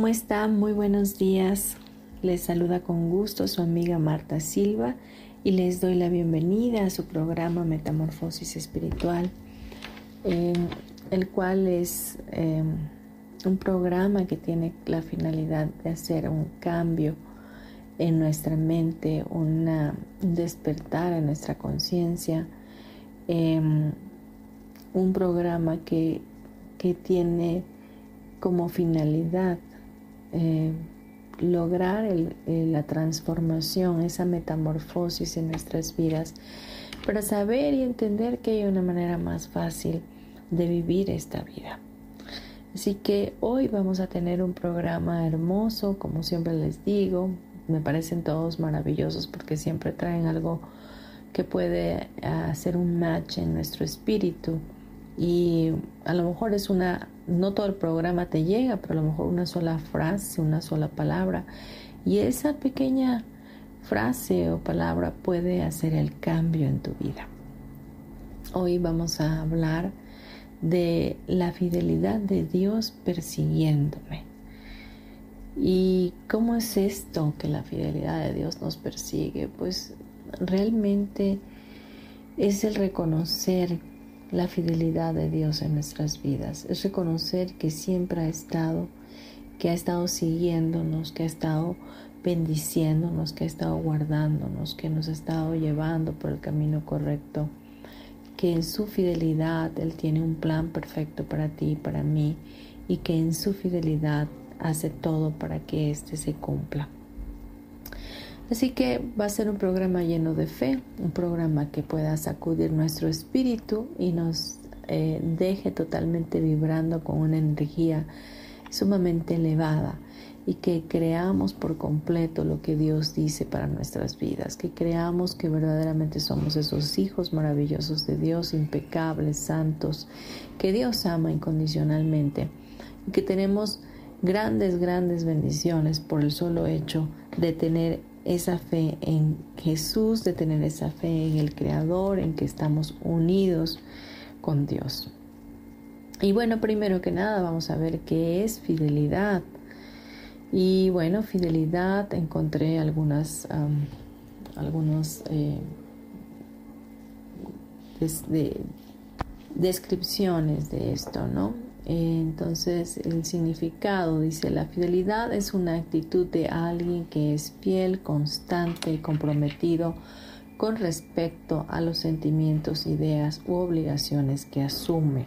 ¿Cómo están? Muy buenos días. Les saluda con gusto su amiga Marta Silva y les doy la bienvenida a su programa Metamorfosis Espiritual, el cual es em, un programa que tiene la finalidad de hacer un cambio en nuestra mente, un despertar en nuestra conciencia, em, un programa que, que tiene como finalidad eh, lograr la transformación, esa metamorfosis en nuestras vidas, para saber y entender que hay una manera más fácil de vivir esta vida. Así que hoy vamos a tener un programa hermoso, como siempre les digo, me parecen todos maravillosos porque siempre traen algo que puede hacer un match en nuestro espíritu y a lo mejor es una no todo el programa te llega, pero a lo mejor una sola frase, una sola palabra. Y esa pequeña frase o palabra puede hacer el cambio en tu vida. Hoy vamos a hablar de la fidelidad de Dios persiguiéndome. ¿Y cómo es esto que la fidelidad de Dios nos persigue? Pues realmente es el reconocer la fidelidad de Dios en nuestras vidas, es reconocer que siempre ha estado, que ha estado siguiéndonos, que ha estado bendiciéndonos, que ha estado guardándonos, que nos ha estado llevando por el camino correcto, que en su fidelidad Él tiene un plan perfecto para ti y para mí y que en su fidelidad hace todo para que éste se cumpla. Así que va a ser un programa lleno de fe, un programa que pueda sacudir nuestro espíritu y nos eh, deje totalmente vibrando con una energía sumamente elevada y que creamos por completo lo que Dios dice para nuestras vidas, que creamos que verdaderamente somos esos hijos maravillosos de Dios, impecables, santos, que Dios ama incondicionalmente y que tenemos grandes, grandes bendiciones por el solo hecho de tener esa fe en Jesús, de tener esa fe en el Creador, en que estamos unidos con Dios. Y bueno, primero que nada vamos a ver qué es fidelidad. Y bueno, fidelidad, encontré algunas, algunos eh, descripciones de esto, ¿no? Entonces el significado dice, la fidelidad es una actitud de alguien que es fiel, constante y comprometido con respecto a los sentimientos, ideas u obligaciones que asume.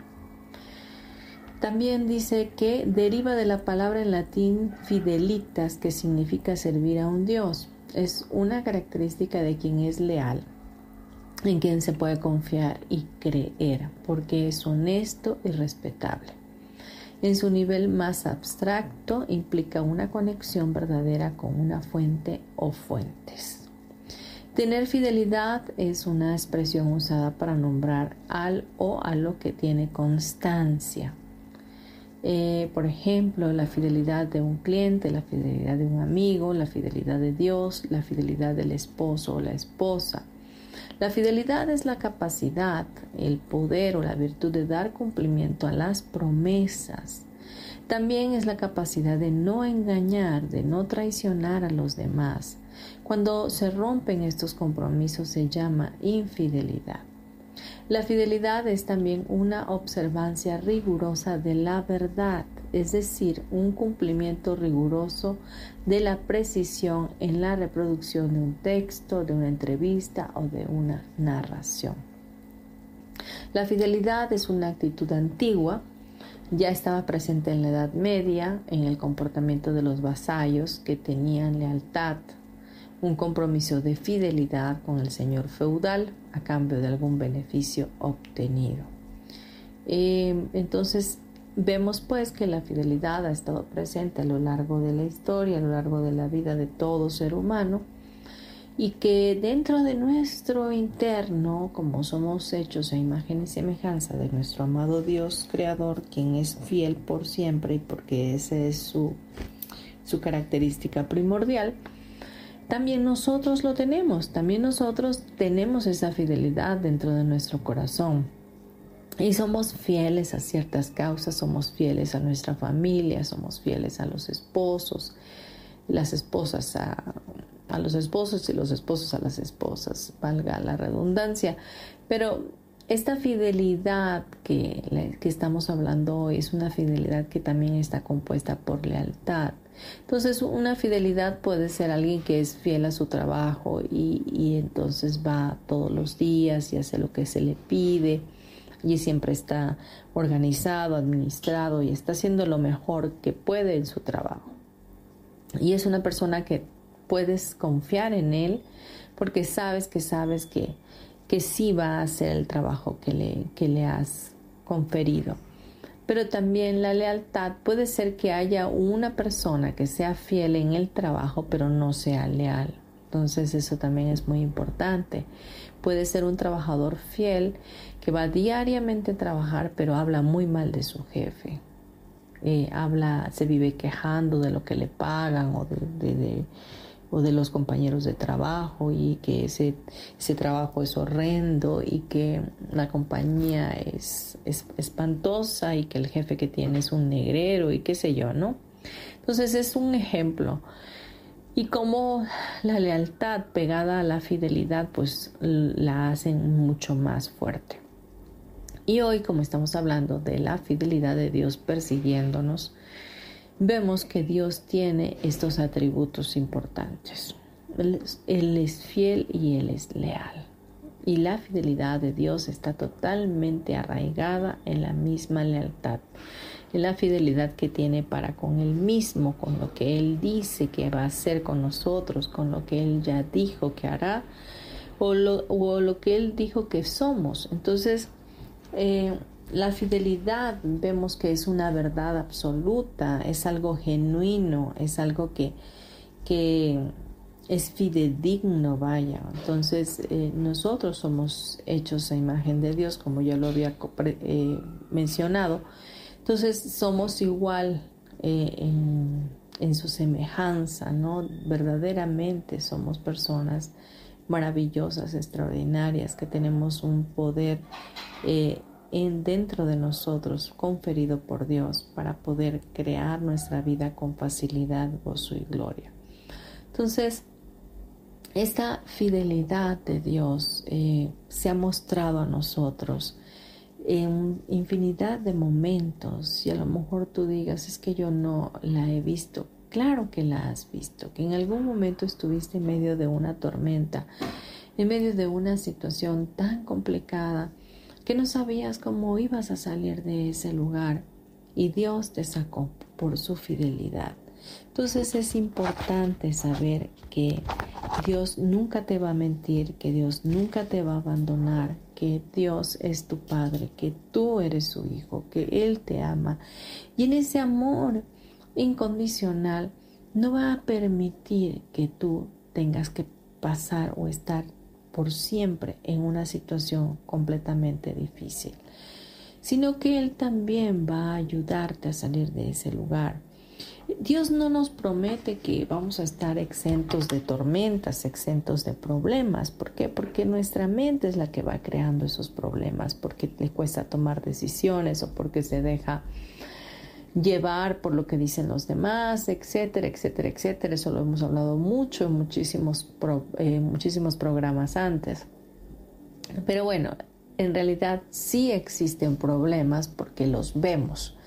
También dice que deriva de la palabra en latín fidelitas, que significa servir a un Dios. Es una característica de quien es leal, en quien se puede confiar y creer, porque es honesto y respetable. En su nivel más abstracto implica una conexión verdadera con una fuente o fuentes. Tener fidelidad es una expresión usada para nombrar al o a lo que tiene constancia. Eh, por ejemplo, la fidelidad de un cliente, la fidelidad de un amigo, la fidelidad de Dios, la fidelidad del esposo o la esposa. La fidelidad es la capacidad, el poder o la virtud de dar cumplimiento a las promesas. También es la capacidad de no engañar, de no traicionar a los demás. Cuando se rompen estos compromisos se llama infidelidad. La fidelidad es también una observancia rigurosa de la verdad, es decir, un cumplimiento riguroso de la precisión en la reproducción de un texto, de una entrevista o de una narración. La fidelidad es una actitud antigua, ya estaba presente en la Edad Media, en el comportamiento de los vasallos que tenían lealtad un compromiso de fidelidad con el señor feudal a cambio de algún beneficio obtenido. Eh, entonces vemos pues que la fidelidad ha estado presente a lo largo de la historia, a lo largo de la vida de todo ser humano y que dentro de nuestro interno, como somos hechos a imagen y semejanza de nuestro amado Dios Creador, quien es fiel por siempre y porque esa es su, su característica primordial, también nosotros lo tenemos, también nosotros tenemos esa fidelidad dentro de nuestro corazón. Y somos fieles a ciertas causas, somos fieles a nuestra familia, somos fieles a los esposos, las esposas a, los esposos y los esposos a las esposas, valga la redundancia. Pero esta fidelidad que, que estamos hablando hoy es una fidelidad que también está compuesta por lealtad. Entonces una fidelidad puede ser alguien que es fiel a su trabajo y, entonces va todos los días y hace lo que se le pide y siempre está organizado, administrado y está haciendo lo mejor que puede en su trabajo. Y es una persona que puedes confiar en él porque sabes que sabes que, que sí va a hacer el trabajo que le, que le has conferido pero también la lealtad puede ser que haya una persona que sea fiel en el trabajo pero no sea leal. Entonces eso también es muy importante. Puede ser un trabajador fiel que va diariamente a trabajar pero habla muy mal de su jefe. Eh, habla, se vive quejando de lo que le pagan o de o de los compañeros de trabajo y que ese, ese trabajo es horrendo y que la compañía es, es, espantosa y que el jefe que tiene es un negrero y qué sé yo, ¿no? Entonces es un ejemplo. Y como la lealtad pegada a la fidelidad pues la hacen mucho más fuerte. Y hoy como estamos hablando de la fidelidad de Dios persiguiéndonos, vemos que Dios tiene estos atributos importantes. Él es, fiel y Él es leal. Y la fidelidad de Dios está totalmente arraigada en la misma lealtad, en la fidelidad que tiene para con Él mismo, con lo que Él dice que va a hacer con nosotros, con lo que Él ya dijo que hará, o lo, o lo que Él dijo que somos. Entonces, eh, la fidelidad vemos que es una verdad absoluta, es algo genuino, es algo que, que es fidedigno, vaya. Entonces eh, nosotros somos hechos a imagen de Dios, como ya lo había eh, mencionado. Entonces somos igual eh, en, en, su semejanza, ¿no? Verdaderamente somos personas maravillosas, extraordinarias, que tenemos un poder en dentro de nosotros conferido por Dios para poder crear nuestra vida con facilidad, gozo y gloria. Entonces, esta fidelidad de Dios eh, se ha mostrado a nosotros en infinidad de momentos y a lo mejor tú digas es que yo no la he visto. Claro que la has visto, que en algún momento estuviste en medio de una tormenta, en medio de una situación tan complicada que no sabías cómo ibas a salir de ese lugar y Dios te sacó por su fidelidad. Entonces es importante saber que Dios nunca te va a mentir, que Dios nunca te va a abandonar, que Dios es tu Padre, que tú eres su Hijo, que Él te ama. Y en ese amor incondicional no va a permitir que tú tengas que pasar o estar por siempre en una situación completamente difícil, sino que Él también va a ayudarte a salir de ese lugar. Dios no nos promete que vamos a estar exentos de tormentas, exentos de problemas. ¿Por qué? Porque nuestra mente es la que va creando esos problemas, porque le cuesta tomar decisiones o porque se deja llevar por lo que dicen los demás, etcétera, etcétera, etcétera. Eso lo hemos hablado mucho en muchísimos, eh, muchísimos programas antes. Pero bueno, en realidad sí existen problemas porque los vemos.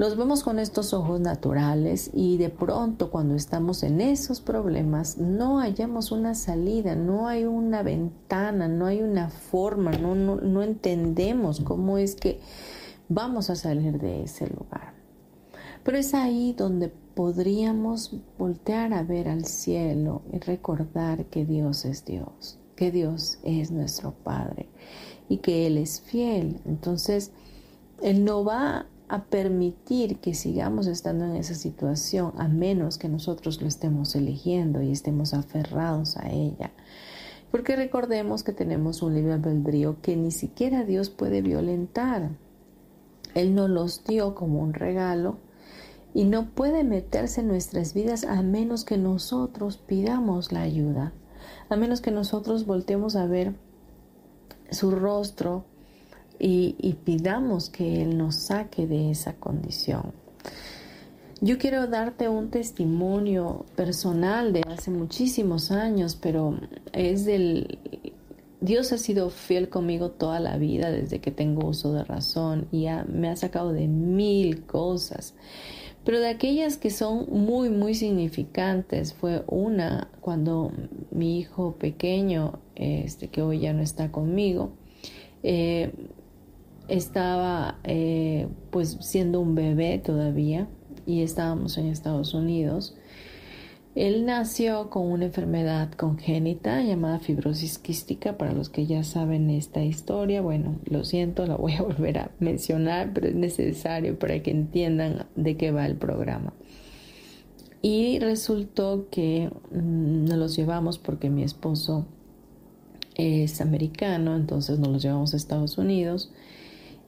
Los vemos con estos ojos naturales y de pronto cuando estamos en esos problemas no hallamos una salida, no hay una ventana, no hay una forma, no, no, entendemos cómo es que vamos a salir de ese lugar. Pero es ahí donde podríamos voltear a ver al cielo y recordar que Dios es Dios, que Dios es nuestro Padre y que Él es fiel. Entonces, Él no va a permitir que sigamos estando en esa situación a menos que nosotros lo estemos eligiendo y estemos aferrados a ella. Porque recordemos que tenemos un libre albedrío que ni siquiera Dios puede violentar. Él nos los dio como un regalo y no puede meterse en nuestras vidas a menos que nosotros pidamos la ayuda, a menos que nosotros volteemos a ver su rostro y, pidamos que Él nos saque de esa condición. Yo quiero darte un testimonio personal de hace muchísimos años, pero es del... Dios ha sido fiel conmigo toda la vida desde que tengo uso de razón y me ha sacado de mil cosas. Pero de aquellas que son muy, muy significantes fue una cuando mi hijo pequeño, este, que hoy ya no está conmigo, eh, estaba eh, pues siendo un bebé todavía y estábamos en Estados Unidos. Él nació con una enfermedad congénita llamada fibrosis quística. Para los que ya saben esta historia, bueno, lo siento, la voy a volver a mencionar, pero es necesario para que entiendan de qué va el programa. Y resultó que mm, nos los llevamos porque mi esposo es americano, entonces nos los llevamos a Estados Unidos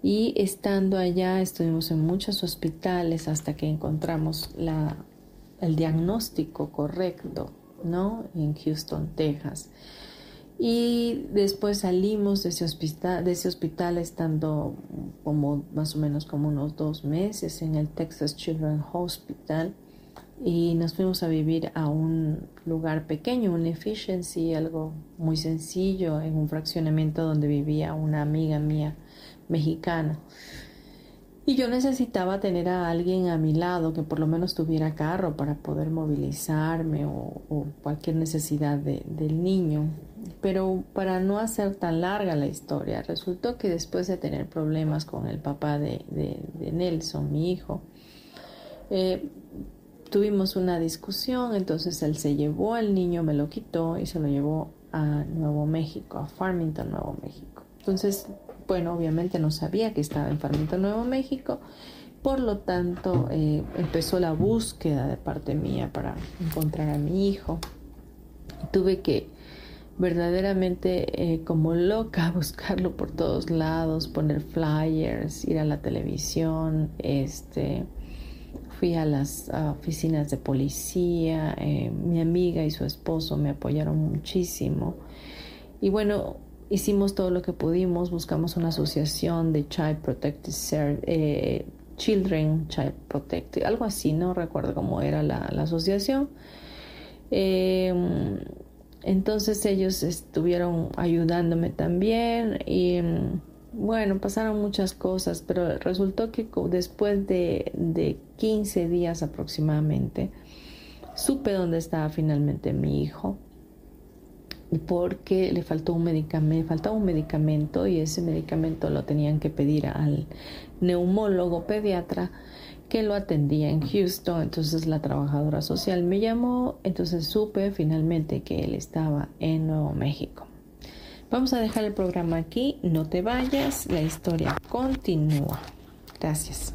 y estando allá estuvimos en muchos hospitales hasta que encontramos la, el diagnóstico correcto, ¿no? En Houston, Texas. Y después salimos de ese hospital, de ese hospital estando como más o menos como unos dos meses en el Texas Children's Hospital y nos fuimos a vivir a un lugar pequeño, un efficiency, algo muy sencillo, en un fraccionamiento donde vivía una amiga mía mexicana. Y yo necesitaba tener a alguien a mi lado que por lo menos tuviera carro para poder movilizarme o, cualquier necesidad del niño. Pero para no hacer tan larga la historia, resultó que después de tener problemas con el papá de, Nelson, mi hijo, eh, tuvimos una discusión, entonces él se llevó al niño, me lo quitó y se lo llevó a Nuevo México, a Farmington, Nuevo México. Entonces bueno, obviamente no sabía que estaba en Farmington, Nuevo México. Por lo tanto, eh, empezó la búsqueda de parte mía para encontrar a mi hijo. Tuve que verdaderamente eh, como loca buscarlo por todos lados, poner flyers, ir a la televisión, este, fui a las oficinas de policía, eh, mi amiga y su esposo me apoyaron muchísimo. Y bueno, hicimos todo lo que pudimos, buscamos una asociación de Child Protective eh, Children Child Protective, algo así, no recuerdo cómo era la, asociación. Em, entonces ellos estuvieron ayudándome también y em, bueno, pasaron muchas cosas, pero resultó que después de, de 15 días aproximadamente, supe dónde estaba finalmente mi hijo porque le faltó un medicamento, faltaba un medicamento y ese medicamento lo tenían que pedir al neumólogo pediatra que lo atendía en Houston. Entonces la trabajadora social me llamó, entonces supe finalmente que él estaba en Nuevo México. Vamos a dejar el programa aquí, no te vayas, la historia continúa. Gracias.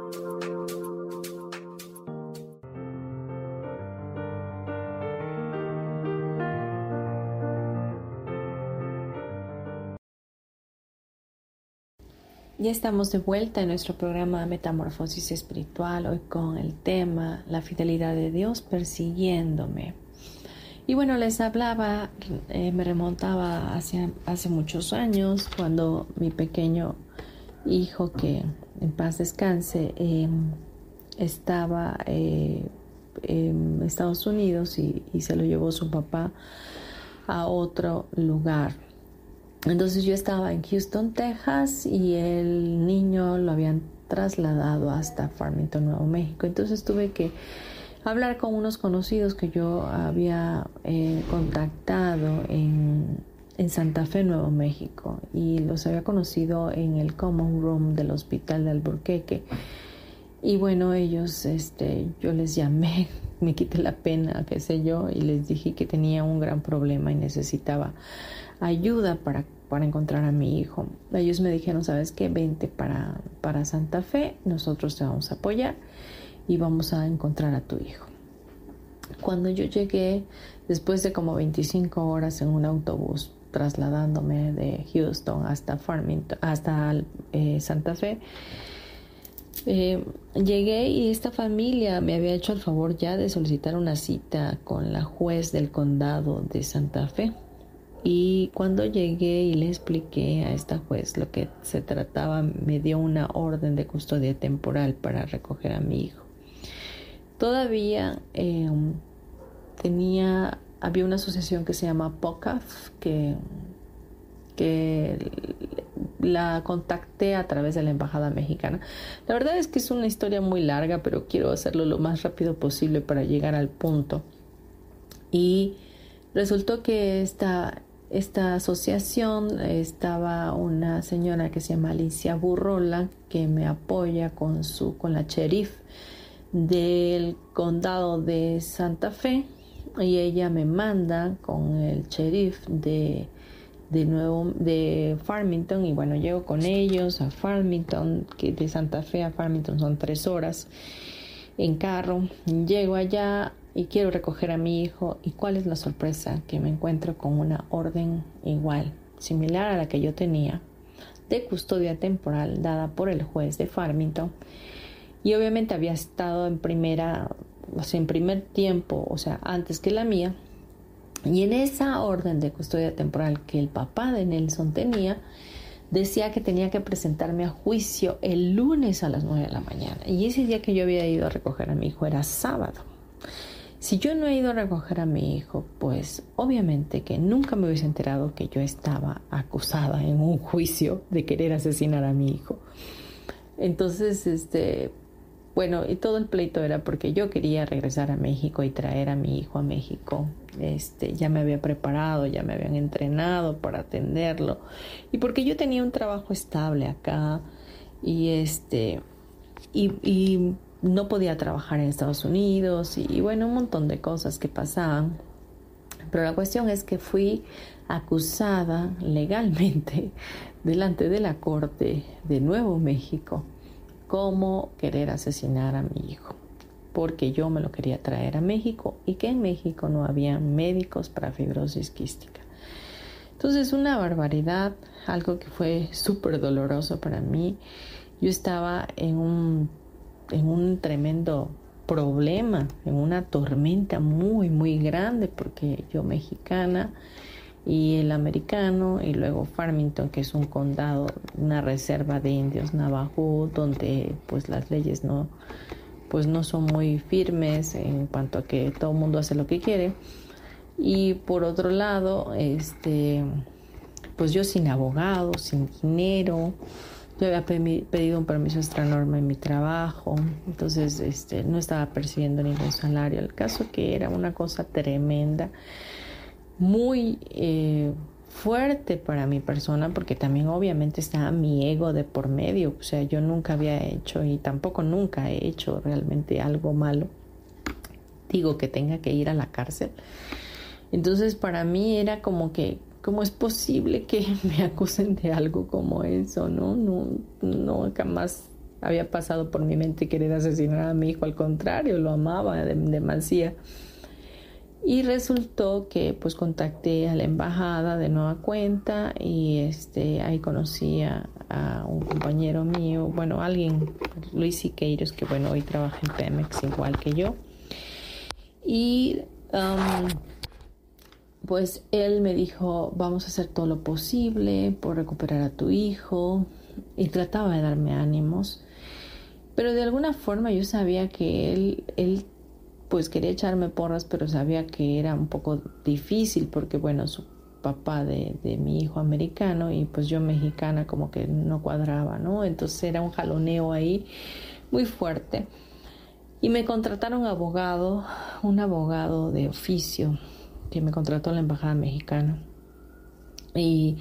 Ya estamos de vuelta en nuestro programa Metamorfosis Espiritual, hoy con el tema La fidelidad de Dios persiguiéndome. Y bueno, les hablaba, eh, me remontaba hacia, hace muchos años, cuando mi pequeño hijo, que en paz descanse, em, estaba eh, en Estados Unidos y se lo llevó su papá a otro lugar entonces yo estaba en Houston, Texas y el niño lo habían trasladado hasta Farmington, Nuevo México. Entonces tuve que hablar con unos conocidos que yo había eh, contactado en, Santa Fe, Nuevo México, y los había conocido en el Common Room del Hospital de Alburqueque. Y bueno, ellos, este, yo les llamé, me quité la pena, qué sé yo, y les dije que tenía un gran problema y necesitaba ayuda para, para encontrar a mi hijo. Ellos me dijeron, ¿sabes qué? Vente para, para Santa Fe, nosotros te vamos a apoyar y vamos a encontrar a tu hijo. Cuando yo llegué, después de como 25 horas en un autobús trasladándome de Houston hasta Farmington, hasta eh, Santa Fe, eh, llegué y esta familia me había hecho el favor ya de solicitar una cita con la juez del condado de Santa Fe y cuando llegué y le expliqué a esta juez lo que se trataba, me dio una orden de custodia temporal para recoger a mi hijo. Todavía em, tenía, había una asociación que se llama POCAF, que, que la contacté a través de la Embajada Mexicana. La verdad es que es una historia muy larga, pero quiero hacerlo lo más rápido posible para llegar al punto. Y resultó que esta esta asociación estaba una señora que se llama Alicia Burrola que me apoya con su con la sheriff del condado de Santa Fe y ella me manda con el sheriff de de nuevo de Farmington y bueno llego con ellos a Farmington que de Santa Fe a Farmington son tres horas en carro. Llego allá y quiero recoger a mi hijo y cuál es la sorpresa que me encuentro con una orden igual, similar a la que yo tenía, de custodia temporal dada por el juez de Farmington y obviamente había estado en primera, o sea, en primer tiempo, o sea, antes que la mía. Y en esa orden de custodia temporal que el papá de Nelson tenía, decía que tenía que presentarme a juicio el lunes a las 9 de la mañana. Y ese día que yo había ido a recoger a mi hijo era sábado. Si yo no he ido a recoger a mi hijo, pues obviamente que nunca me hubiese enterado que yo estaba acusada en un juicio de querer asesinar a mi hijo. Entonces, este, bueno, y todo el pleito era porque yo quería regresar a México y traer a mi hijo a México. Este, ya me había preparado, ya me habían entrenado para atenderlo y porque yo tenía un trabajo estable acá y este y, y no podía trabajar en Estados Unidos y, bueno, un montón de cosas que pasaban. Pero la cuestión es que fui acusada legalmente delante de la Corte de Nuevo México como querer asesinar a mi hijo, porque yo me lo quería traer a México y que en México no había médicos para fibrosis quística. Entonces, una barbaridad, algo que fue súper doloroso para mí. Yo estaba en un, en un tremendo problema, en una tormenta muy, muy grande, porque yo mexicana y el americano, y luego Farmington, que es un condado, una reserva de indios navajo, donde pues las leyes no, pues no son muy firmes en cuanto a que todo el mundo hace lo que quiere. Y por otro lado, este, pues yo sin abogado, sin dinero, yo había pedido un permiso extra norma en mi trabajo, entonces este, no estaba percibiendo ningún salario. El caso que era una cosa tremenda, muy eh, fuerte para mi persona, porque también obviamente estaba mi ego de por medio. O sea, yo nunca había hecho y tampoco nunca he hecho realmente algo malo. Digo que tenga que ir a la cárcel. Entonces para mí era como que ¿Cómo es posible que me acusen de algo como eso? No, no, no, jamás había pasado por mi mente querer asesinar a mi hijo, al contrario, lo amaba de, demasía. Y resultó que pues contacté a la embajada de nueva cuenta y este ahí conocí a, un compañero mío, bueno, alguien, Luis Siqueiros, que bueno, hoy trabaja en Pemex igual que yo. Y um, pues él me dijo, vamos a hacer todo lo posible por recuperar a tu hijo y trataba de darme ánimos. Pero de alguna forma yo sabía que él, él pues quería echarme porras, pero sabía que era un poco difícil porque bueno, su papá de, de, mi hijo americano y pues yo mexicana como que no cuadraba, ¿no? Entonces era un jaloneo ahí muy fuerte. Y me contrataron abogado, un abogado de oficio que me contrató la embajada mexicana. Y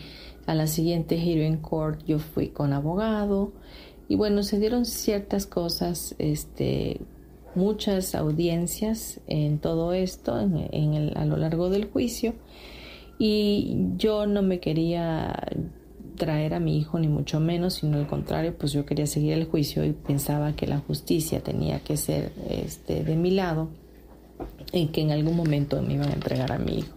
a la siguiente hearing court yo fui con abogado. Y bueno, se dieron ciertas cosas, este, muchas audiencias en todo esto, en, el, a lo largo del juicio. Y yo no me quería traer a mi hijo ni mucho menos, sino al contrario, pues yo quería seguir el juicio y pensaba que la justicia tenía que ser este, de mi lado en que en algún momento me iban a entregar a mi hijo.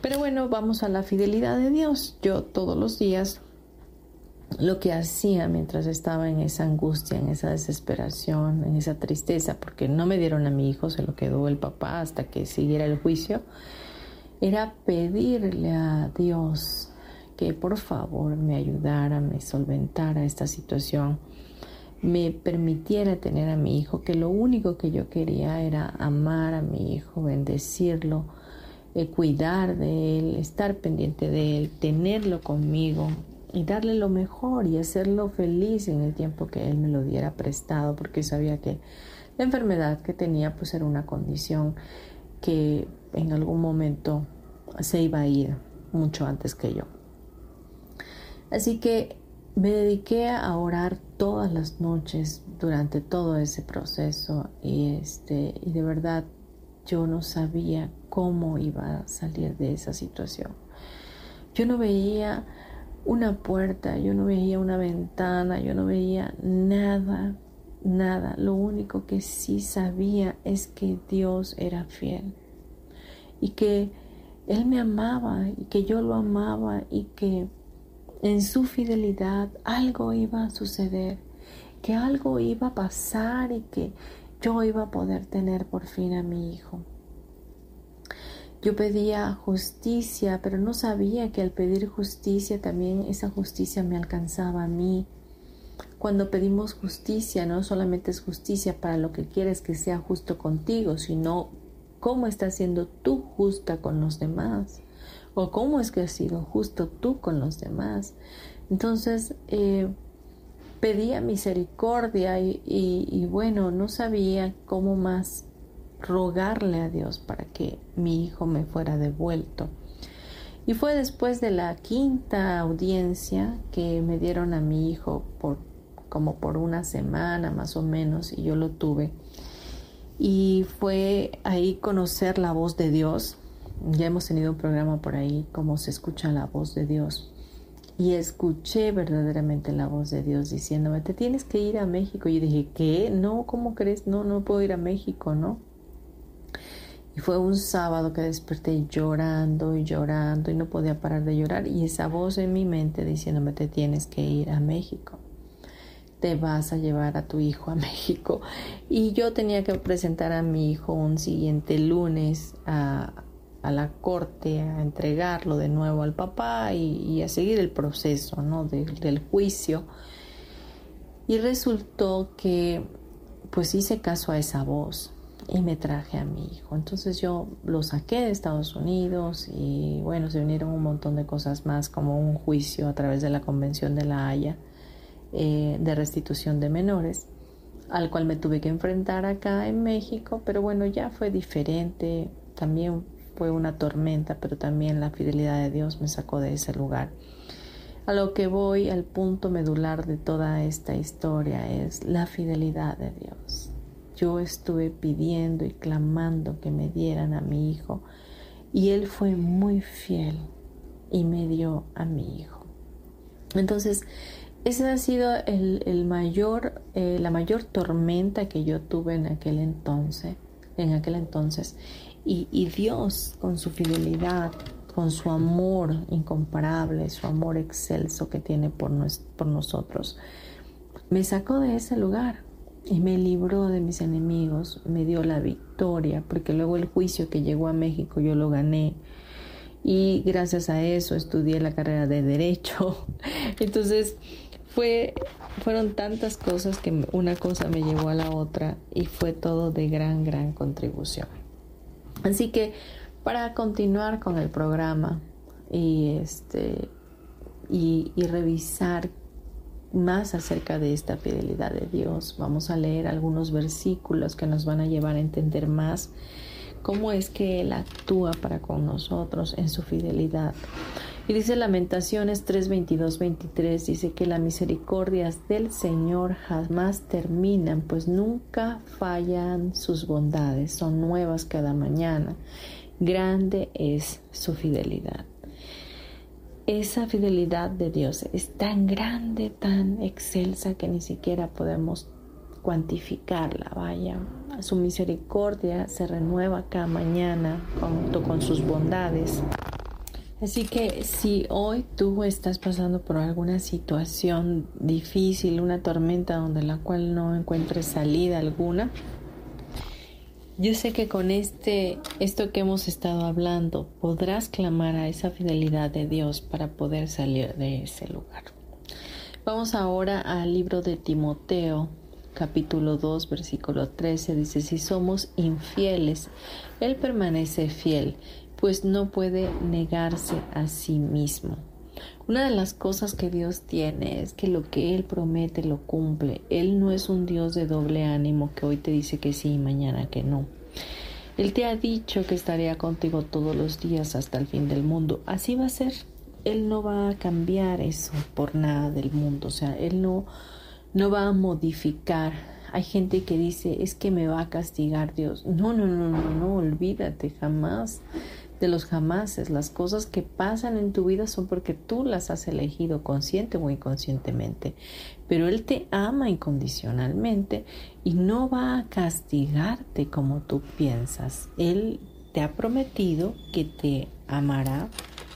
Pero bueno, vamos a la fidelidad de Dios. Yo todos los días lo que hacía mientras estaba en esa angustia, en esa desesperación, en esa tristeza, porque no me dieron a mi hijo, se lo quedó el papá hasta que siguiera el juicio, era pedirle a Dios que por favor me ayudara, me solventara esta situación me permitiera tener a mi hijo, que lo único que yo quería era amar a mi hijo, bendecirlo, eh, cuidar de él, estar pendiente de él, tenerlo conmigo y darle lo mejor y hacerlo feliz en el tiempo que él me lo diera prestado, porque sabía que la enfermedad que tenía pues era una condición que en algún momento se iba a ir mucho antes que yo. Así que me dediqué a orar todas las noches durante todo ese proceso y este y de verdad yo no sabía cómo iba a salir de esa situación. Yo no veía una puerta, yo no veía una ventana, yo no veía nada, nada. Lo único que sí sabía es que Dios era fiel y que Él me amaba y que yo lo amaba y que en su fidelidad algo iba a suceder, que algo iba a pasar y que yo iba a poder tener por fin a mi hijo. Yo pedía justicia, pero no sabía que al pedir justicia también esa justicia me alcanzaba a mí. Cuando pedimos justicia, no solamente es justicia para lo que quieres que sea justo contigo, sino cómo estás siendo tú justa con los demás o cómo es que has sido justo tú con los demás. Entonces eh, pedía misericordia y, bueno, no sabía cómo más rogarle a Dios para que mi hijo me fuera devuelto. Y fue después de la quinta audiencia que me dieron a mi hijo por como por una semana más o menos y yo lo tuve. Y fue ahí conocer la voz de Dios ya hemos tenido un programa por ahí, cómo se escucha la voz de Dios. Y escuché verdaderamente la voz de Dios diciéndome, te tienes que ir a México. Y dije, ¿qué? No, ¿cómo crees? No, no puedo ir a México, ¿no? Y fue un sábado que desperté llorando y llorando y no podía parar de llorar. Y esa voz en mi mente diciéndome, te tienes que ir a México. Te vas a llevar a tu hijo a México. Y yo tenía que presentar a mi hijo un siguiente lunes a, a la corte a entregarlo de nuevo al papá y, a seguir el proceso ¿no? del juicio. Y resultó que pues hice caso a esa voz y me traje a mi hijo. Entonces yo lo saqué de Estados Unidos y bueno, se unieron un montón de cosas más como un juicio a través de la Convención de la Haya eh, de restitución de menores al cual me tuve que enfrentar acá en México, pero bueno, ya fue diferente, también fue una tormenta, pero también la fidelidad de Dios me sacó de ese lugar. A lo que voy, al punto medular de toda esta historia es la fidelidad de Dios. Yo estuve pidiendo y clamando que me dieran a mi hijo y él fue muy fiel y me dio a mi hijo. Entonces, esa ha sido el, mayor, eh, la mayor tormenta que yo tuve en aquel entonces, en aquel entonces. Y, Dios, con su fidelidad, con su amor incomparable, su amor excelso que tiene por, por nosotros, me sacó de ese lugar y me libró de mis enemigos, me dio la victoria, porque luego el juicio que llegó a México yo lo gané. Y gracias a eso estudié la carrera de derecho. Entonces fue, fueron tantas cosas que una cosa me llevó a la otra y fue todo de gran, gran contribución. Así que para continuar con el programa y, este, y, revisar más acerca de esta fidelidad de Dios, vamos a leer algunos versículos que nos van a llevar a entender más cómo es que Él actúa para con nosotros en su fidelidad. Dice Lamentaciones 3, 22, 23, dice que las misericordias del Señor jamás terminan, pues nunca fallan sus bondades, son nuevas cada mañana. Grande es su fidelidad. Esa fidelidad de Dios es tan grande, tan excelsa que ni siquiera podemos cuantificarla, vaya. Su misericordia se renueva cada mañana junto con sus bondades. Así que si hoy tú estás pasando por alguna situación difícil, una tormenta donde la cual no encuentres salida alguna, yo sé que con este esto que hemos estado hablando podrás clamar a esa fidelidad de Dios para poder salir de ese lugar. Vamos ahora al libro de Timoteo, capítulo 2, versículo 13 dice, si somos infieles, él permanece fiel pues no puede negarse a sí mismo. Una de las cosas que Dios tiene es que lo que Él promete lo cumple. Él no es un Dios de doble ánimo que hoy te dice que sí y mañana que no. Él te ha dicho que estaría contigo todos los días hasta el fin del mundo. Así va a ser. Él no va a cambiar eso por nada del mundo. O sea, Él no, no va a modificar. Hay gente que dice, es que me va a castigar Dios. No, no, no, no, no, olvídate jamás de los jamases. Las cosas que pasan en tu vida son porque tú las has elegido consciente o inconscientemente. Pero Él te ama incondicionalmente y no va a castigarte como tú piensas. Él te ha prometido que te amará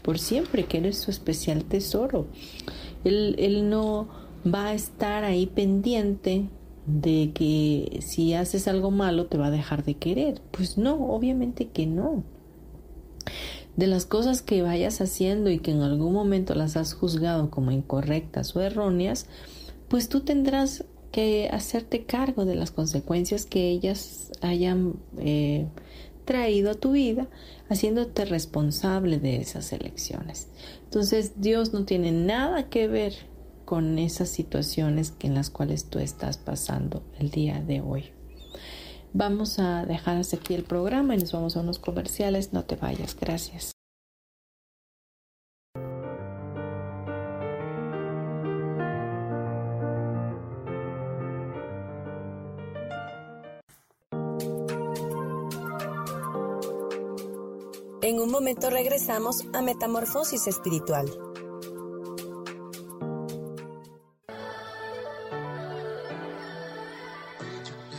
por siempre, que eres su especial tesoro. Él, él no va a estar ahí pendiente de que si haces algo malo te va a dejar de querer. Pues no, obviamente que no de las cosas que vayas haciendo y que en algún momento las has juzgado como incorrectas o erróneas, pues tú tendrás que hacerte cargo de las consecuencias que ellas hayan eh, traído a tu vida, haciéndote responsable de esas elecciones. Entonces Dios no tiene nada que ver con esas situaciones en las cuales tú estás pasando el día de hoy. Vamos a dejar hasta aquí el programa y nos vamos a unos comerciales. No te vayas. Gracias. En un momento regresamos a Metamorfosis Espiritual.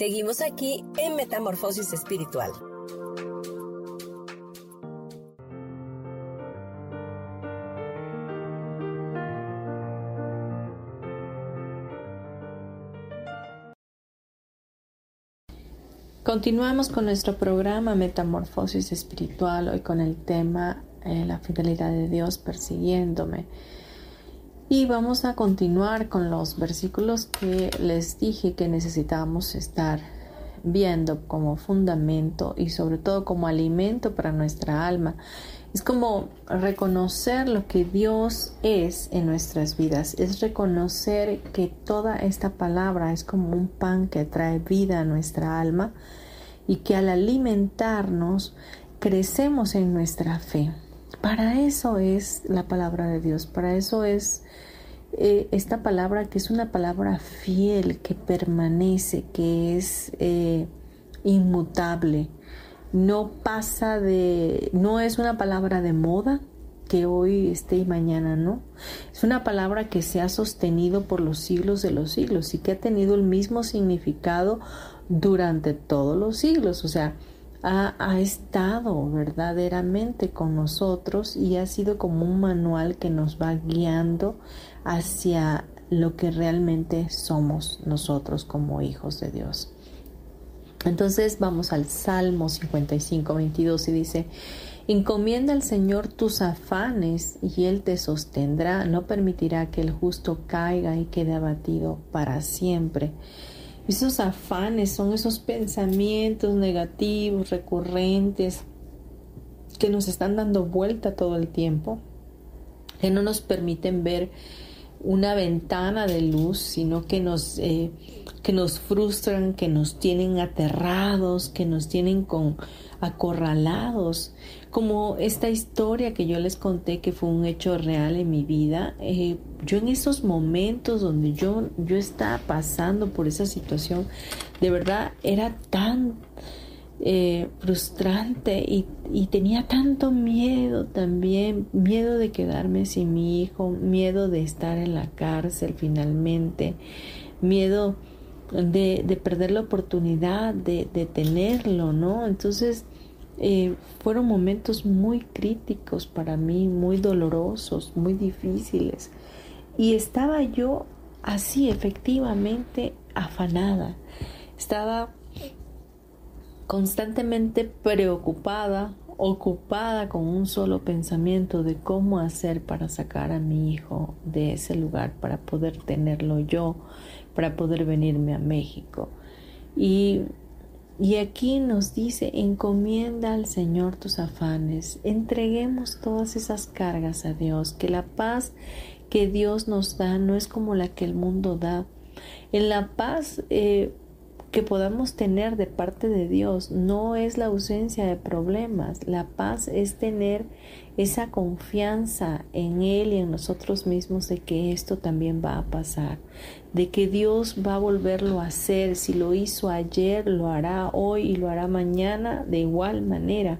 Seguimos aquí en Metamorfosis Espiritual. Continuamos con nuestro programa Metamorfosis Espiritual, hoy con el tema eh, La fidelidad de Dios persiguiéndome. Y vamos a continuar con los versículos que les dije que necesitábamos estar viendo como fundamento y sobre todo como alimento para nuestra alma. Es como reconocer lo que Dios es en nuestras vidas, es reconocer que toda esta palabra es como un pan que trae vida a nuestra alma y que al alimentarnos crecemos en nuestra fe. Para eso es la palabra de Dios, para eso es eh, esta palabra que es una palabra fiel, que permanece, que es eh, inmutable, no pasa de, no es una palabra de moda que hoy esté y mañana no. Es una palabra que se ha sostenido por los siglos de los siglos y que ha tenido el mismo significado durante todos los siglos. O sea, ha, estado verdaderamente con nosotros y ha sido como un manual que nos va guiando hacia lo que realmente somos nosotros como hijos de Dios. Entonces vamos al Salmo 55, 22 y dice, encomienda al Señor tus afanes y Él te sostendrá, no permitirá que el justo caiga y quede abatido para siempre. Esos afanes son esos pensamientos negativos, recurrentes, que nos están dando vuelta todo el tiempo, que no nos permiten ver una ventana de luz, sino que nos, eh, que nos frustran, que nos tienen aterrados, que nos tienen con acorralados, como esta historia que yo les conté que fue un hecho real en mi vida. Eh, yo en esos momentos donde yo, yo estaba pasando por esa situación, de verdad era tan eh, frustrante y, tenía tanto miedo también, miedo de quedarme sin mi hijo, miedo de estar en la cárcel finalmente, miedo de, perder la oportunidad de, tenerlo, ¿no? Entonces eh, fueron momentos muy críticos para mí, muy dolorosos, muy difíciles. Y estaba yo así efectivamente afanada. Estaba constantemente preocupada, ocupada con un solo pensamiento de cómo hacer para sacar a mi hijo de ese lugar, para poder tenerlo yo, para poder venirme a México. Y, y aquí nos dice, encomienda al Señor tus afanes, entreguemos todas esas cargas a Dios, que la paz que Dios nos da no es como la que el mundo da. En la paz eh, que podamos tener de parte de Dios no es la ausencia de problemas. La paz es tener esa confianza en Él y en nosotros mismos de que esto también va a pasar, de que Dios va a volverlo a hacer. Si lo hizo ayer, lo hará hoy y lo hará mañana de igual manera.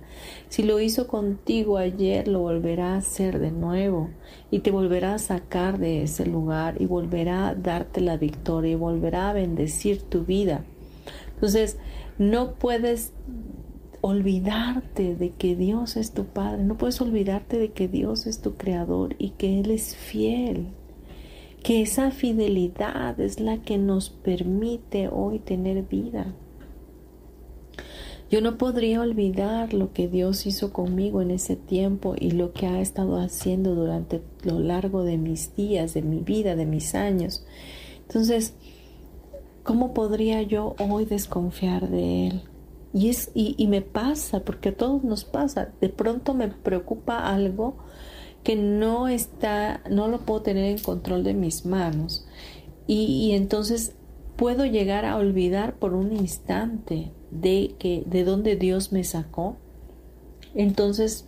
Si lo hizo contigo ayer, lo volverá a hacer de nuevo y te volverá a sacar de ese lugar y volverá a darte la victoria y volverá a bendecir tu vida. Entonces, no puedes olvidarte de que Dios es tu Padre, no puedes olvidarte de que Dios es tu Creador y que Él es fiel, que esa fidelidad es la que nos permite hoy tener vida. Yo no podría olvidar lo que Dios hizo conmigo en ese tiempo y lo que ha estado haciendo durante lo largo de mis días, de mi vida, de mis años. Entonces, ¿Cómo podría yo hoy desconfiar de Él? Y, es, y, me pasa, porque a todos nos pasa. De pronto me preocupa algo que no está, no lo puedo tener en control de mis manos. Y, y entonces puedo llegar a olvidar por un instante de que de dónde Dios me sacó. Entonces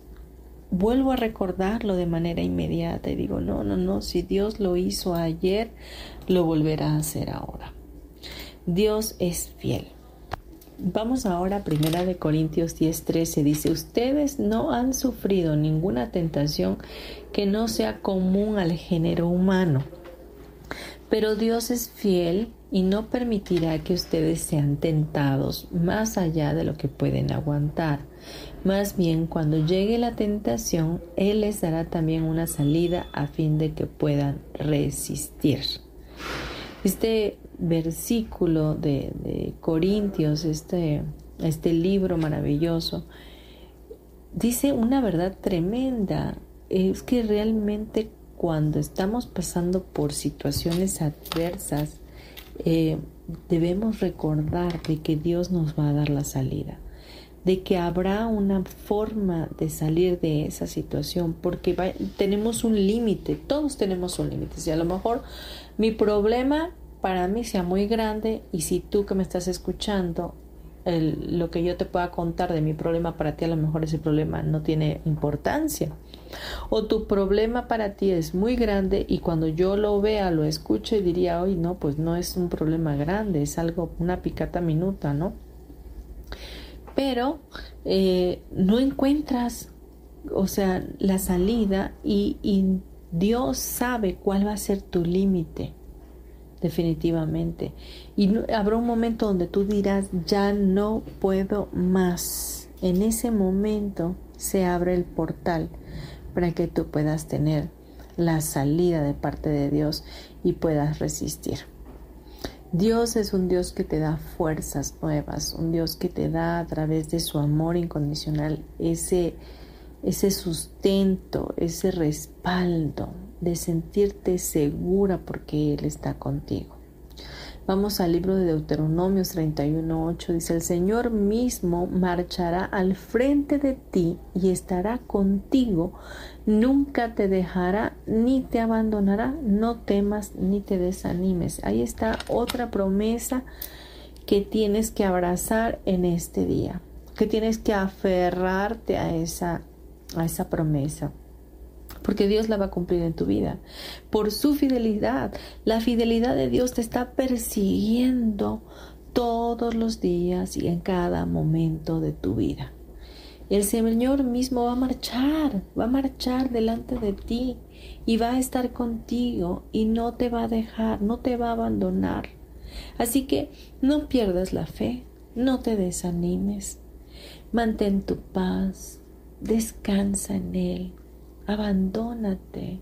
vuelvo a recordarlo de manera inmediata y digo, no, no, no, si Dios lo hizo ayer, lo volverá a hacer ahora. Dios es fiel. Vamos ahora a Primera de Corintios 10:13 dice, "Ustedes no han sufrido ninguna tentación que no sea común al género humano. Pero Dios es fiel y no permitirá que ustedes sean tentados más allá de lo que pueden aguantar. Más bien, cuando llegue la tentación, Él les dará también una salida a fin de que puedan resistir." Este versículo de, Corintios, este, este libro maravilloso, dice una verdad tremenda. Es que realmente cuando estamos pasando por situaciones adversas, eh, debemos recordar de que Dios nos va a dar la salida, de que habrá una forma de salir de esa situación, porque tenemos un límite, todos tenemos un límite. Si a lo mejor mi problema para mí sea muy grande y si tú que me estás escuchando, lo que yo te pueda contar de mi problema para ti a lo mejor ese problema no tiene importancia. O tu problema para ti es muy grande y cuando yo lo vea, lo escuche, diría, hoy no, pues no es un problema grande, es algo, una picata minuta, ¿no? Pero eh, no encuentras, o sea, la salida y, y Dios sabe cuál va a ser tu límite definitivamente. Y habrá un momento donde tú dirás, ya no puedo más. En ese momento se abre el portal para que tú puedas tener la salida de parte de Dios y puedas resistir. Dios es un Dios que te da fuerzas nuevas, un Dios que te da a través de su amor incondicional ese, ese sustento, ese respaldo, de sentirte segura porque Él está contigo. Vamos al libro de Deuteronomios 31.8. Dice, el Señor mismo marchará al frente de ti y estará contigo. Nunca te dejará ni te abandonará. No temas ni te desanimes. Ahí está otra promesa que tienes que abrazar en este día. Que tienes que aferrarte a esa, a esa promesa porque Dios la va a cumplir en tu vida. Por su fidelidad, la fidelidad de Dios te está persiguiendo todos los días y en cada momento de tu vida. El Señor mismo va a marchar, va a marchar delante de ti y va a estar contigo y no te va a dejar, no te va a abandonar. Así que no pierdas la fe, no te desanimes, mantén tu paz, descansa en Él, abandónate,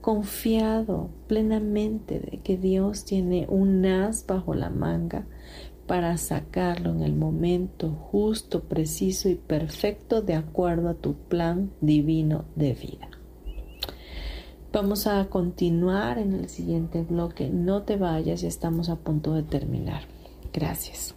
confiado plenamente de que Dios tiene un as bajo la manga para sacarlo en el momento justo, preciso y perfecto de acuerdo a tu plan divino de vida. Vamos a continuar en el siguiente bloque. No te vayas, ya estamos a punto de terminar. Gracias.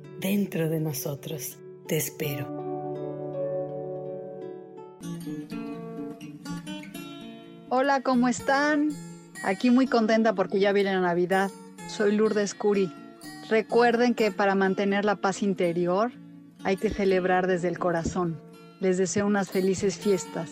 dentro de nosotros. Te espero. Hola, ¿cómo están? Aquí muy contenta porque ya viene la Navidad. Soy Lourdes Curi. Recuerden que para mantener la paz interior hay que celebrar desde el corazón. Les deseo unas felices fiestas.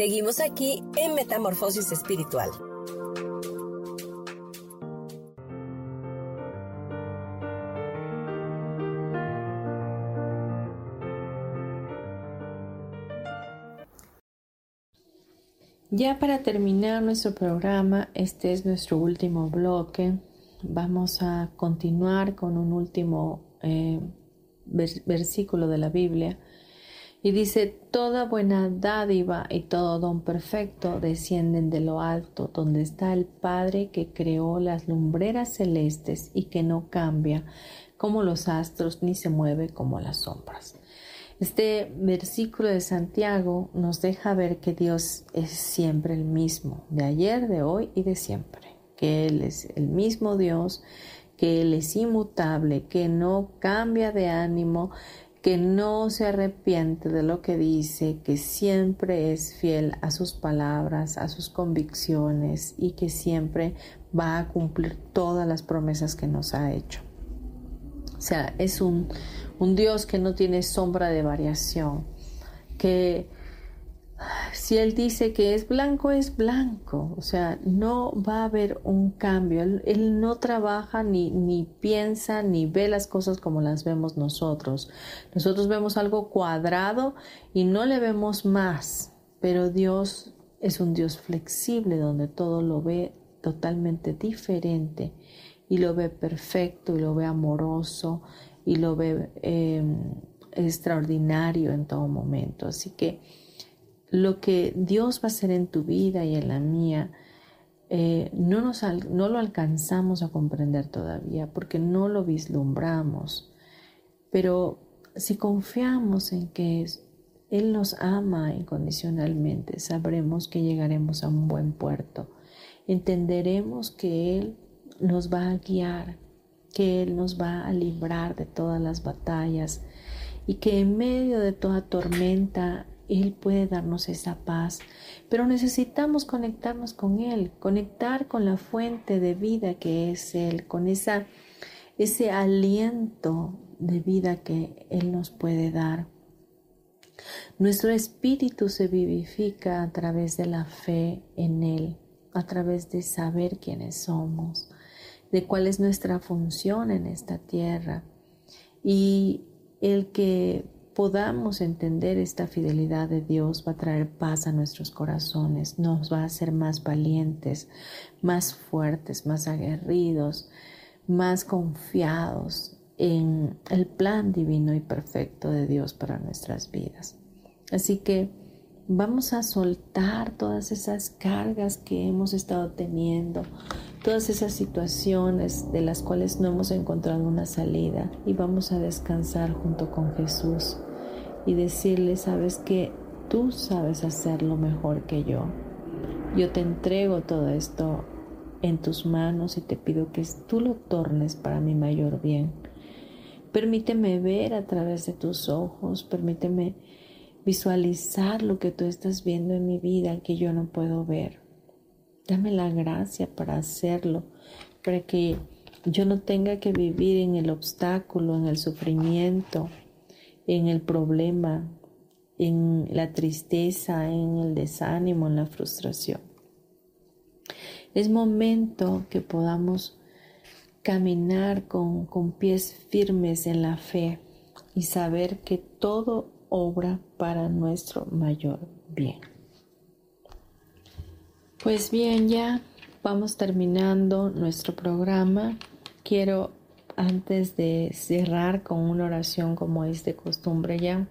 Seguimos aquí en Metamorfosis Espiritual. Ya para terminar nuestro programa, este es nuestro último bloque. Vamos a continuar con un último eh, versículo de la Biblia y dice, toda buena dádiva y todo don perfecto descienden de lo alto, donde está el Padre que creó las lumbreras celestes y que no cambia como los astros ni se mueve como las sombras. Este versículo de Santiago nos deja ver que Dios es siempre el mismo, de ayer, de hoy y de siempre, que Él es el mismo Dios, que Él es inmutable, que no cambia de ánimo, que no se arrepiente de lo que dice, que siempre es fiel a sus palabras, a sus convicciones y que siempre va a cumplir todas las promesas que nos ha hecho. O sea, es un, un Dios que no tiene sombra de variación, que si Él dice que es blanco, es blanco. O sea, no va a haber un cambio. Él, no trabaja ni, ni piensa ni ve las cosas como las vemos nosotros. Nosotros vemos algo cuadrado y no le vemos más. Pero Dios es un Dios flexible donde todo lo ve totalmente diferente y lo ve perfecto y lo ve amoroso y lo ve em, extraordinario en todo momento. Así que lo que Dios va a hacer en tu vida y en la mía, eh, no, nos, no lo alcanzamos a comprender todavía porque no lo vislumbramos. Pero si confiamos en que Él nos ama incondicionalmente, sabremos que llegaremos a un buen puerto. Entenderemos que Él nos va a guiar, que Él nos va a librar de todas las batallas y que en medio de toda tormenta él puede darnos esa paz, pero necesitamos conectarnos con Él, conectar con la fuente de vida que es Él, con esa, ese aliento de vida que Él nos puede dar. Nuestro espíritu se vivifica a través de la fe en Él, a través de saber quiénes somos, de cuál es nuestra función en esta tierra. Y el que podamos entender esta fidelidad de Dios va a traer paz a nuestros corazones, nos va a hacer más valientes, más fuertes, más aguerridos, más confiados en el plan divino y perfecto de Dios para nuestras vidas. Así que vamos a soltar todas esas cargas que hemos estado teniendo, todas esas situaciones de las cuales no hemos encontrado una salida y vamos a descansar junto con Jesús y decirle, sabes que tú sabes hacerlo mejor que yo. Yo te entrego todo esto en tus manos y te pido que tú lo tornes para mi mayor bien. Permíteme ver a través de tus ojos, permíteme visualizar lo que tú estás viendo en mi vida que yo no puedo ver. Dame la gracia para hacerlo, para que yo no tenga que vivir en el obstáculo, en el sufrimiento, en el problema, en la tristeza, en el desánimo, en la frustración. Es momento que podamos caminar con, con pies firmes en la fe y saber que todo obra para nuestro mayor bien. Pues bien, ya vamos terminando nuestro programa. Quiero, antes de cerrar con una oración como es de costumbre ya,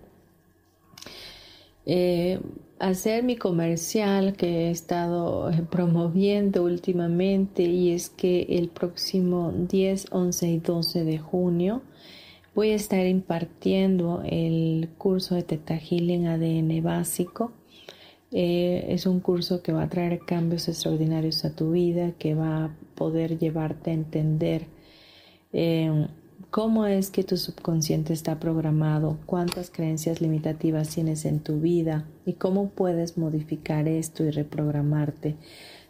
eh, hacer mi comercial que he estado eh, promoviendo últimamente y es que el próximo 10, 11 y 12 de junio voy a estar impartiendo el curso de Teta Healing ADN básico. Eh, es un curso que va a traer cambios extraordinarios a tu vida, que va a poder llevarte a entender cómo es que tu subconsciente está programado, cuántas creencias limitativas tienes en tu vida y cómo puedes modificar esto y reprogramarte.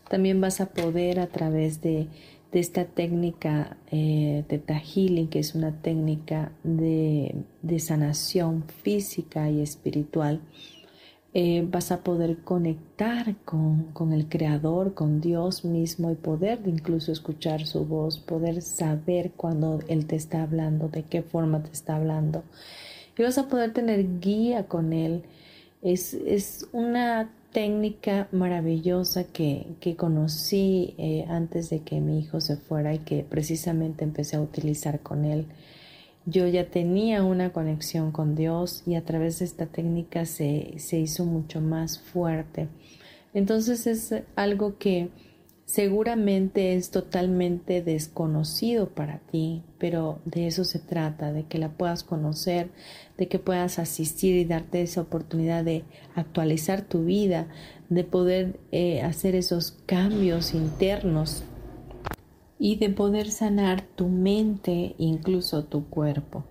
También vas a poder a través de, esta técnica eh, de Healing, que es una técnica de sanación física y espiritual, eh, vas a poder conectar con, el Creador, con Dios mismo y poder incluso escuchar su voz, poder saber cuando Él te está hablando, de qué forma te está hablando. Y vas a poder tener guía con Él. Es, una técnica maravillosa que, conocí eh, antes de que mi hijo se fuera y que precisamente empecé a utilizar con Él yo ya tenía una conexión con Dios y a través de esta técnica se, hizo mucho más fuerte. Entonces es algo que seguramente es totalmente desconocido para ti, pero de eso se trata, de que la puedas conocer, de que puedas asistir y darte esa oportunidad de actualizar tu vida, de poder eh, hacer esos cambios internos y de poder sanar tu mente, incluso tu cuerpo.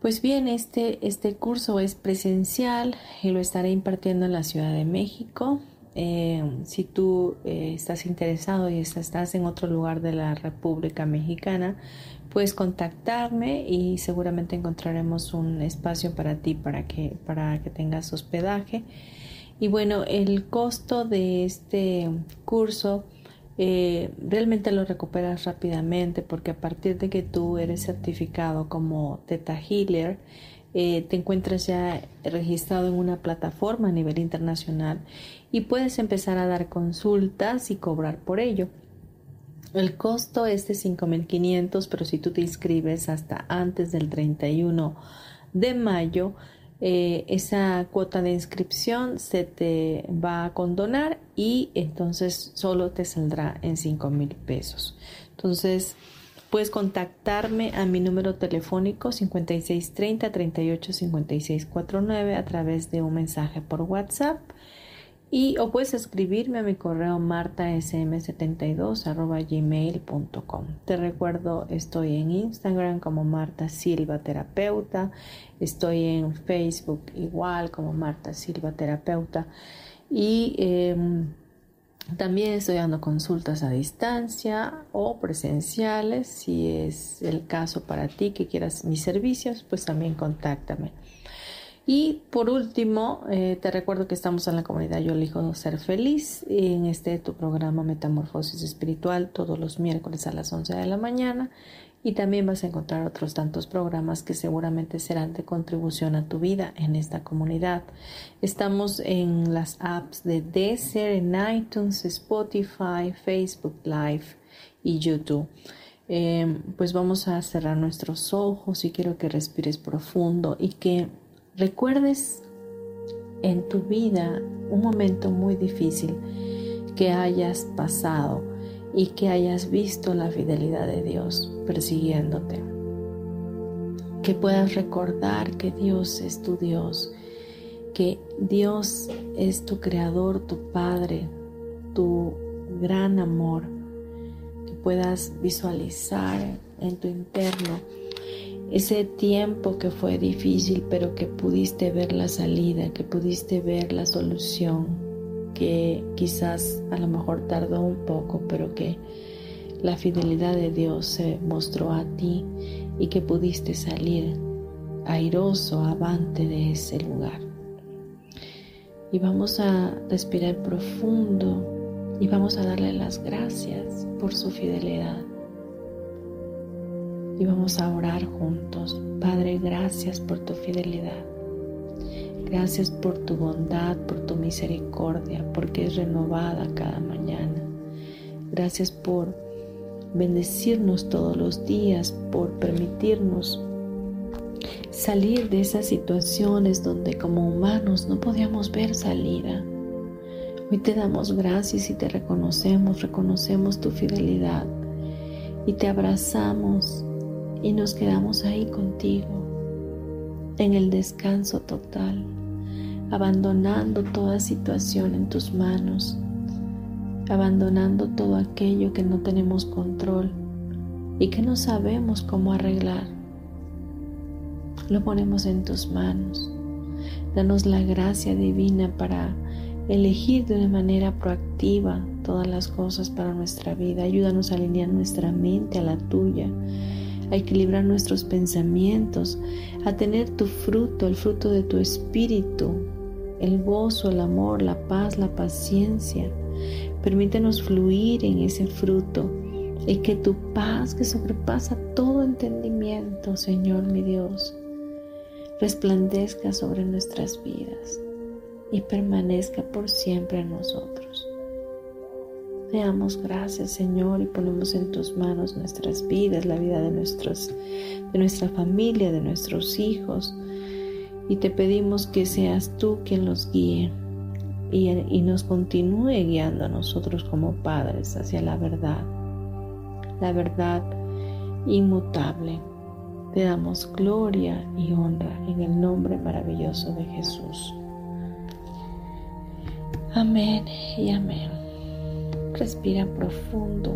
Pues bien, este, este curso es presencial y lo estaré impartiendo en la Ciudad de México. Eh, si tú eh, estás interesado y estás en otro lugar de la República Mexicana, puedes contactarme y seguramente encontraremos un espacio para ti para que, para que tengas hospedaje. Y bueno, el costo de este curso eh, realmente lo recuperas rápidamente porque a partir de que tú eres certificado como Theta Healer, eh, te encuentras ya registrado en una plataforma a nivel internacional y puedes empezar a dar consultas y cobrar por ello. El costo es de 5.500, pero si tú te inscribes hasta antes del 31 de mayo, eh, esa cuota de inscripción se te va a condonar y entonces solo te saldrá en 5 mil pesos. Entonces puedes contactarme a mi número telefónico 5630 38 a través de un mensaje por WhatsApp y o puedes escribirme a mi correo martasm72 gmail.com. Te recuerdo, estoy en Instagram como Marta Silva Terapeuta, estoy en Facebook igual como Marta Silva Terapeuta y em, también estoy dando consultas a distancia o presenciales. Si es el caso para ti que quieras mis servicios, pues también contáctame. Y por último, eh, te recuerdo que estamos en la comunidad Yo elijo ser feliz en este tu programa Metamorfosis Espiritual todos los miércoles a las 11 de la mañana. Y también vas a encontrar otros tantos programas que seguramente serán de contribución a tu vida en esta comunidad. Estamos en las apps de Deezer, en iTunes, Spotify, Facebook Live y YouTube. Eh, pues vamos a cerrar nuestros ojos y quiero que respires profundo y que recuerdes en tu vida un momento muy difícil que hayas pasado y que hayas visto la fidelidad de Dios persiguiéndote. Que puedas recordar que Dios es tu Dios, que Dios es tu creador, tu Padre, tu gran amor, que puedas visualizar en tu interno ese tiempo que fue difícil, pero que pudiste ver la salida, que pudiste ver la solución, que quizás a lo mejor tardó un poco, pero que la fidelidad de Dios se mostró a ti y que pudiste salir airoso, avante de ese lugar. Y vamos a respirar profundo y vamos a darle las gracias por su fidelidad. Y vamos a orar juntos. Padre, gracias por tu fidelidad. Gracias por tu bondad, por tu misericordia, porque es renovada cada mañana. Gracias por bendecirnos todos los días, por permitirnos salir de esas situaciones donde como humanos no podíamos ver salida. Hoy te damos gracias y te reconocemos, reconocemos tu fidelidad y te abrazamos y nos quedamos ahí contigo, en el descanso total, abandonando toda situación en tus manos, abandonando todo aquello que no tenemos control y que no sabemos cómo arreglar. Lo ponemos en tus manos. Danos la gracia divina para elegir de una manera proactiva todas las cosas para nuestra vida. Ayúdanos a alinear nuestra mente a la tuya a equilibrar nuestros pensamientos, a tener tu fruto, el fruto de tu espíritu, el gozo, el amor, la paz, la paciencia. Permítenos fluir en ese fruto y que tu paz que sobrepasa todo entendimiento, Señor mi Dios, resplandezca sobre nuestras vidas y permanezca por siempre en nosotros. Te damos gracias, Señor, y ponemos en tus manos nuestras vidas, la vida de, nuestros, de nuestra familia, de nuestros hijos. Y te pedimos que seas tú quien los guíe y, y nos continúe guiando a nosotros como padres hacia la verdad, la verdad inmutable. Te damos gloria y honra en el nombre maravilloso de Jesús. Amén y amén. Respira profundo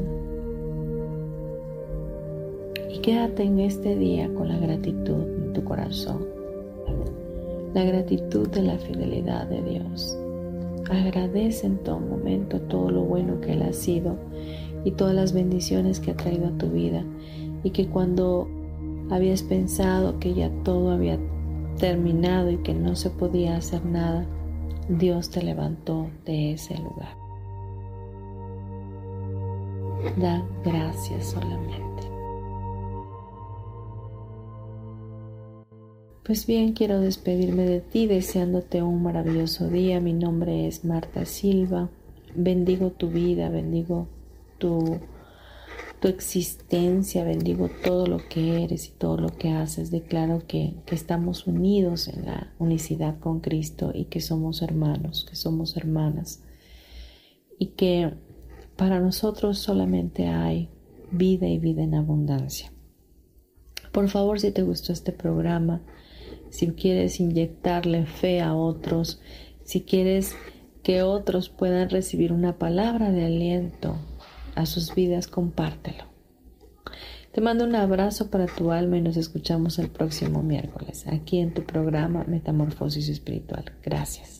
y quédate en este día con la gratitud en tu corazón, la gratitud de la fidelidad de Dios. Agradece en todo momento todo lo bueno que Él ha sido y todas las bendiciones que ha traído a tu vida y que cuando habías pensado que ya todo había terminado y que no se podía hacer nada, Dios te levantó de ese lugar. Da gracias solamente. Pues bien, quiero despedirme de ti deseándote un maravilloso día. Mi nombre es Marta Silva. Bendigo tu vida, bendigo tu, tu existencia, bendigo todo lo que eres y todo lo que haces. Declaro que, que estamos unidos en la unicidad con Cristo y que somos hermanos, que somos hermanas. Y que para nosotros solamente hay vida y vida en abundancia. Por favor, si te gustó este programa, si quieres inyectarle fe a otros, si quieres que otros puedan recibir una palabra de aliento a sus vidas, compártelo. Te mando un abrazo para tu alma y nos escuchamos el próximo miércoles aquí en tu programa Metamorfosis Espiritual. Gracias.